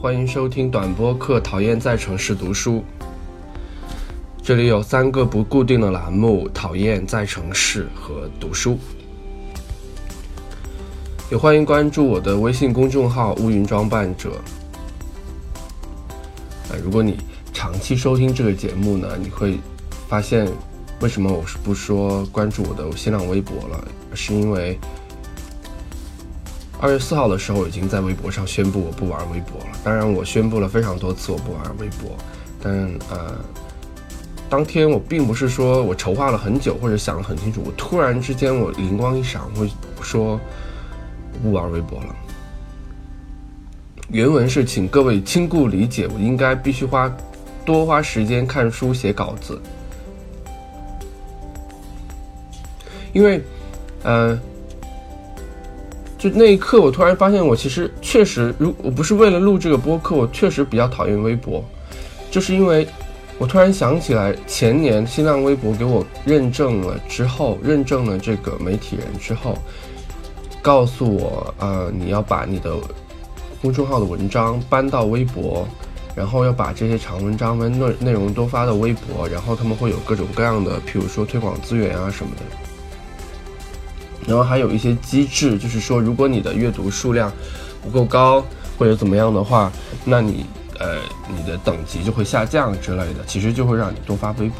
欢迎收听短播客《讨厌在城市读书》。这里有三个不固定的栏目：讨厌在城市和读书。也欢迎关注我的微信公众号“乌云装扮者”。呃，如果你长期收听这个节目呢，你会发现为什么我是不说关注我的新浪微博了，是因为。二月四号的时候，已经在微博上宣布我不玩微博了。当然，我宣布了非常多次我不玩微博，但呃，当天我并不是说我筹划了很久或者想得很清楚，我突然之间我灵光一闪，会说不玩微博了。原文是：请各位亲故理解，我应该必须花多花时间看书写稿子，因为呃。就那一刻，我突然发现，我其实确实，如我不是为了录这个播客，我确实比较讨厌微博，就是因为，我突然想起来，前年新浪微博给我认证了之后，认证了这个媒体人之后，告诉我，呃，你要把你的公众号的文章搬到微博，然后要把这些长文章文内内容都发到微博，然后他们会有各种各样的，譬如说推广资源啊什么的。然后还有一些机制，就是说，如果你的阅读数量不够高或者怎么样的话，那你呃你的等级就会下降之类的，其实就会让你多发微博。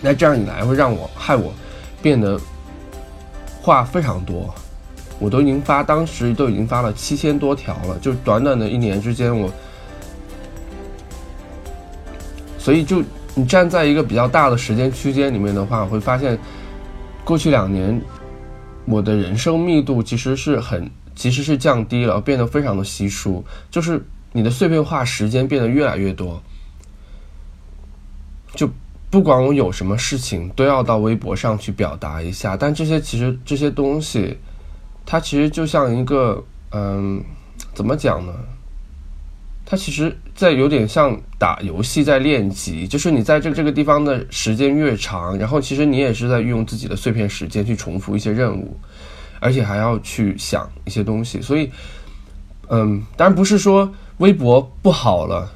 那这样一来会让我害我变得话非常多，我都已经发，当时都已经发了七千多条了，就短短的一年之间，我所以就你站在一个比较大的时间区间里面的话，会发现。过去两年，我的人生密度其实是很，其实是降低了，变得非常的稀疏。就是你的碎片化时间变得越来越多，就不管我有什么事情，都要到微博上去表达一下。但这些其实这些东西，它其实就像一个，嗯，怎么讲呢？它其实，在有点像打游戏，在练级，就是你在这这个地方的时间越长，然后其实你也是在运用自己的碎片时间去重复一些任务，而且还要去想一些东西。所以，嗯，当然不是说微博不好了，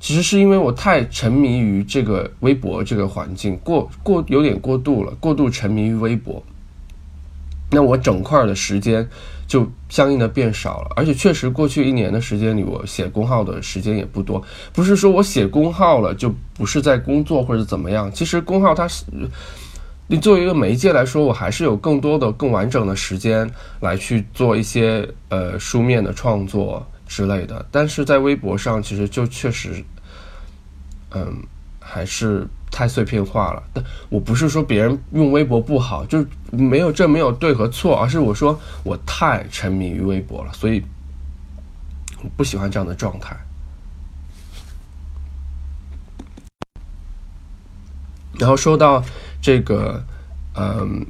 其实是因为我太沉迷于这个微博这个环境，过过有点过度了，过度沉迷于微博。那我整块的时间就相应的变少了，而且确实过去一年的时间里，我写公号的时间也不多。不是说我写公号了就不是在工作或者怎么样，其实公号它是，你作为一个媒介来说，我还是有更多的、更完整的时间来去做一些呃书面的创作之类的。但是在微博上，其实就确实，嗯，还是。太碎片化了，但我不是说别人用微博不好，就没有这没有对和错，而是我说我太沉迷于微博了，所以我不喜欢这样的状态。然后说到这个，嗯，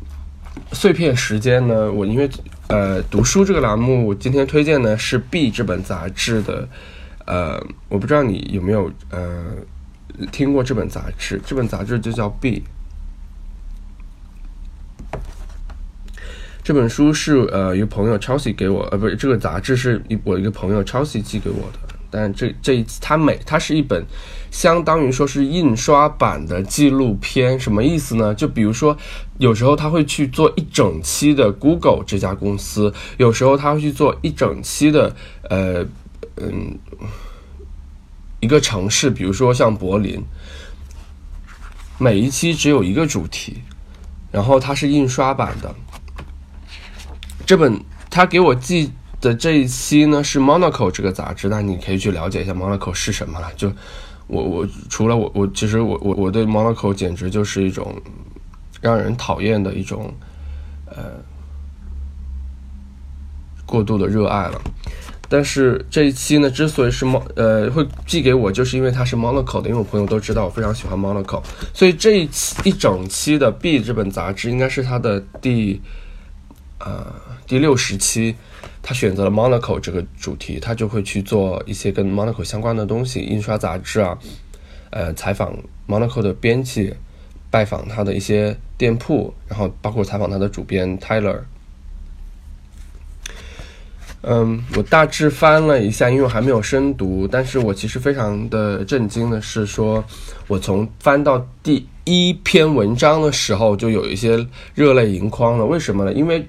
碎片时间呢，我因为呃读书这个栏目，我今天推荐的是《B》这本杂志的，呃，我不知道你有没有呃。听过这本杂志，这本杂志就叫《B》。这本书是呃一个朋友 Chelsea 给我，呃不是这个杂志是我一个朋友 Chelsea 寄给我的。但这这一次它每它是一本相当于说是印刷版的纪录片，什么意思呢？就比如说有时候他会去做一整期的 Google 这家公司，有时候他会去做一整期的呃嗯。一个城市，比如说像柏林，每一期只有一个主题，然后它是印刷版的。这本他给我寄的这一期呢是 Monaco 这个杂志，那你可以去了解一下 Monaco 是什么了。就我我除了我我其实我我我对 Monaco 简直就是一种让人讨厌的一种呃过度的热爱了。但是这一期呢，之所以是猫呃会寄给我，就是因为它是 Monaco 的，因为我朋友都知道我非常喜欢 Monaco，所以这一期一整期的 B 这本杂志应该是它的第呃第六十期，他选择了 Monaco 这个主题，他就会去做一些跟 Monaco 相关的东西，印刷杂志啊，呃采访 Monaco 的编辑，拜访他的一些店铺，然后包括采访他的主编 Tyler。嗯，我大致翻了一下，因为我还没有深读，但是我其实非常的震惊的是，说我从翻到第一篇文章的时候，就有一些热泪盈眶了。为什么呢？因为，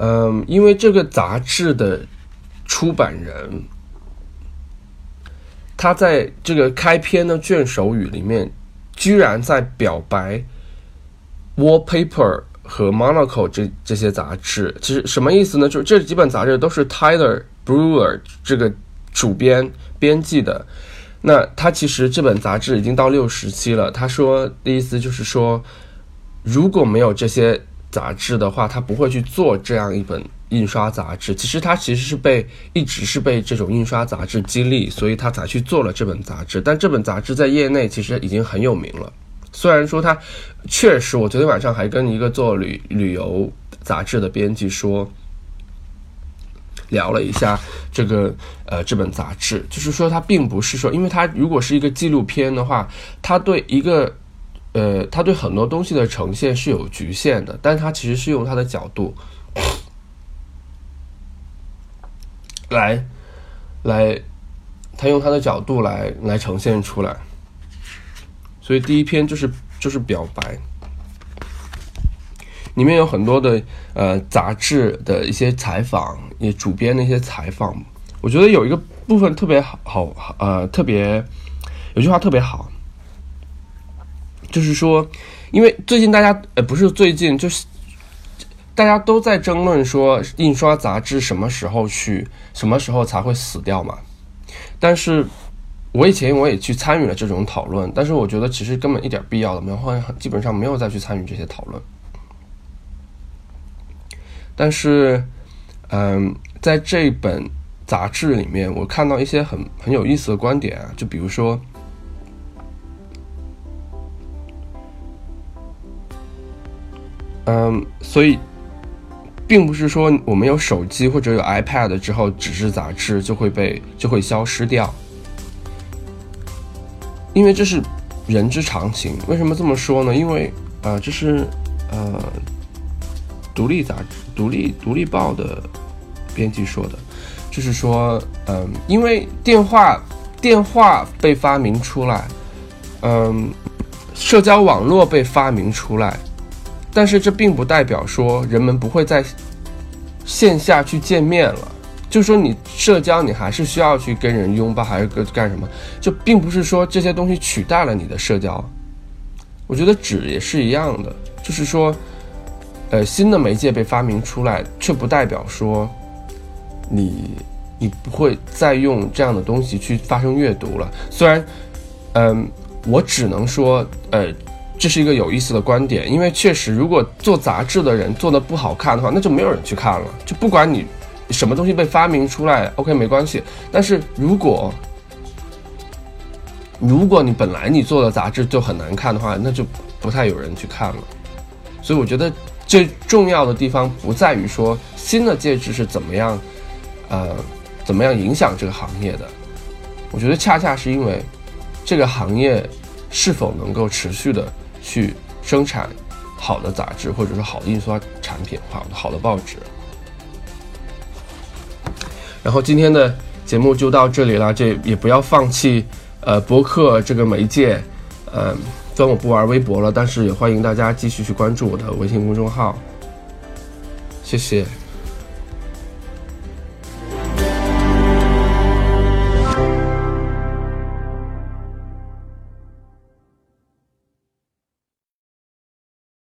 嗯，因为这个杂志的出版人，他在这个开篇的卷首语里面，居然在表白《Wallpaper》。和 Monaco 这这些杂志，其实什么意思呢？就是这几本杂志都是 Tyler Brewer 这个主编编辑的。那他其实这本杂志已经到六十期了。他说的意思就是说，如果没有这些杂志的话，他不会去做这样一本印刷杂志。其实他其实是被一直是被这种印刷杂志激励，所以他才去做了这本杂志。但这本杂志在业内其实已经很有名了。虽然说他确实，我昨天晚上还跟一个做旅旅游杂志的编辑说，聊了一下这个呃这本杂志，就是说它并不是说，因为它如果是一个纪录片的话，它对一个呃它对很多东西的呈现是有局限的，但它其实是用它的角度来来，他用他的角度来来呈现出来。所以第一篇就是就是表白，里面有很多的呃杂志的一些采访，也主编的一些采访。我觉得有一个部分特别好，好呃特别有句话特别好，就是说，因为最近大家呃不是最近，就是大家都在争论说印刷杂志什么时候去，什么时候才会死掉嘛，但是。我以前我也去参与了这种讨论，但是我觉得其实根本一点必要都没有，后来基本上没有再去参与这些讨论。但是，嗯，在这本杂志里面，我看到一些很很有意思的观点，就比如说，嗯，所以，并不是说我们有手机或者有 iPad 之后，纸质杂志就会被就会消失掉。因为这是人之常情。为什么这么说呢？因为啊，这是呃，独立杂志、独立独立报的编辑说的，就是说，嗯，因为电话电话被发明出来，嗯，社交网络被发明出来，但是这并不代表说人们不会在线下去见面了。就是说，你社交你还是需要去跟人拥抱，还是干干什么？就并不是说这些东西取代了你的社交。我觉得纸也是一样的，就是说，呃，新的媒介被发明出来，却不代表说你你不会再用这样的东西去发生阅读了。虽然，嗯，我只能说，呃，这是一个有意思的观点，因为确实，如果做杂志的人做的不好看的话，那就没有人去看了。就不管你。什么东西被发明出来？OK，没关系。但是如果如果你本来你做的杂志就很难看的话，那就不太有人去看了。所以我觉得最重要的地方不在于说新的介质是怎么样，呃，怎么样影响这个行业的。我觉得恰恰是因为这个行业是否能够持续的去生产好的杂志，或者说好的印刷产品，好的好的报纸。然后今天的节目就到这里了，这也不要放弃，呃，博客这个媒介，呃，虽然我不玩微博了，但是也欢迎大家继续去关注我的微信公众号，谢谢。